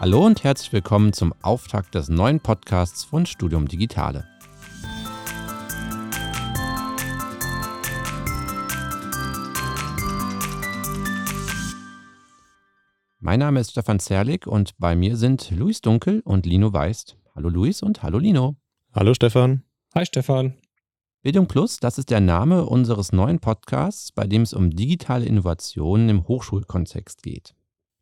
Hallo und herzlich willkommen zum Auftakt des neuen Podcasts von Studium Digitale. Mein Name ist Stefan Zerlik und bei mir sind Luis Dunkel und Lino Weist. Hallo Luis und hallo Lino. Hallo Stefan. Hi Stefan. Bildung Plus, das ist der Name unseres neuen Podcasts, bei dem es um digitale Innovationen im Hochschulkontext geht.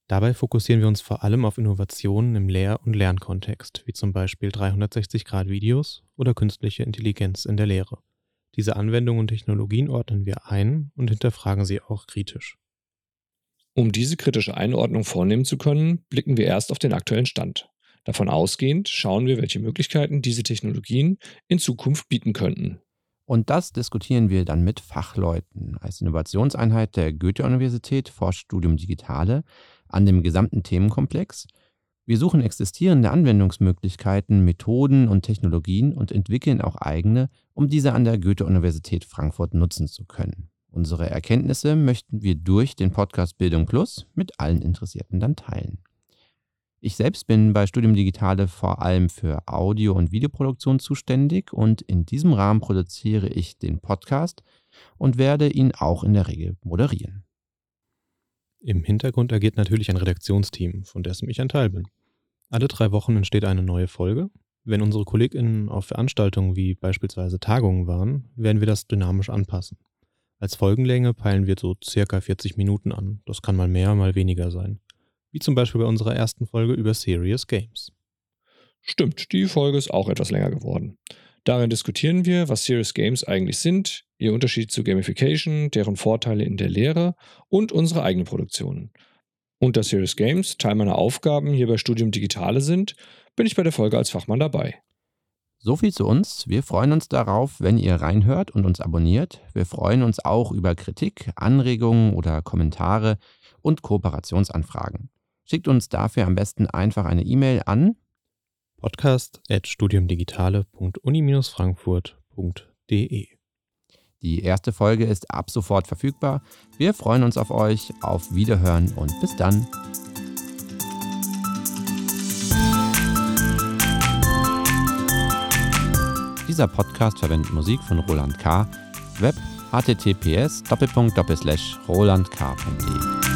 Dabei fokussieren wir uns vor allem auf Innovationen im Lehr- und Lernkontext, wie zum Beispiel 360-Grad-Videos oder künstliche Intelligenz in der Lehre. Diese Anwendungen und Technologien ordnen wir ein und hinterfragen sie auch kritisch. Um diese kritische Einordnung vornehmen zu können, blicken wir erst auf den aktuellen Stand. Davon ausgehend schauen wir, welche Möglichkeiten diese Technologien in Zukunft bieten könnten. Und das diskutieren wir dann mit Fachleuten. Als Innovationseinheit der Goethe-Universität forscht Studium Digitale an dem gesamten Themenkomplex. Wir suchen existierende Anwendungsmöglichkeiten, Methoden und Technologien und entwickeln auch eigene, um diese an der Goethe-Universität Frankfurt nutzen zu können. Unsere Erkenntnisse möchten wir durch den Podcast Bildung Plus mit allen Interessierten dann teilen. Ich selbst bin bei Studium Digitale vor allem für Audio- und Videoproduktion zuständig und in diesem Rahmen produziere ich den Podcast und werde ihn auch in der Regel moderieren. Im Hintergrund agiert natürlich ein Redaktionsteam, von dessen ich ein Teil bin. Alle drei Wochen entsteht eine neue Folge. Wenn unsere KollegInnen auf Veranstaltungen wie beispielsweise Tagungen waren, werden wir das dynamisch anpassen. Als Folgenlänge peilen wir so circa 40 Minuten an. Das kann mal mehr, mal weniger sein wie zum Beispiel bei unserer ersten Folge über Serious Games. Stimmt, die Folge ist auch etwas länger geworden. Darin diskutieren wir, was Serious Games eigentlich sind, ihr Unterschied zu Gamification, deren Vorteile in der Lehre und unsere eigenen Produktionen. Und da Serious Games Teil meiner Aufgaben hier bei Studium Digitale sind, bin ich bei der Folge als Fachmann dabei. So viel zu uns. Wir freuen uns darauf, wenn ihr reinhört und uns abonniert. Wir freuen uns auch über Kritik, Anregungen oder Kommentare und Kooperationsanfragen. Schickt uns dafür am besten einfach eine E-Mail an podcast.studiumdigitale.uni-frankfurt.de. Die erste Folge ist ab sofort verfügbar. Wir freuen uns auf euch, auf Wiederhören und bis dann. Dieser Podcast verwendet Musik von Roland K. Web https rolandk.de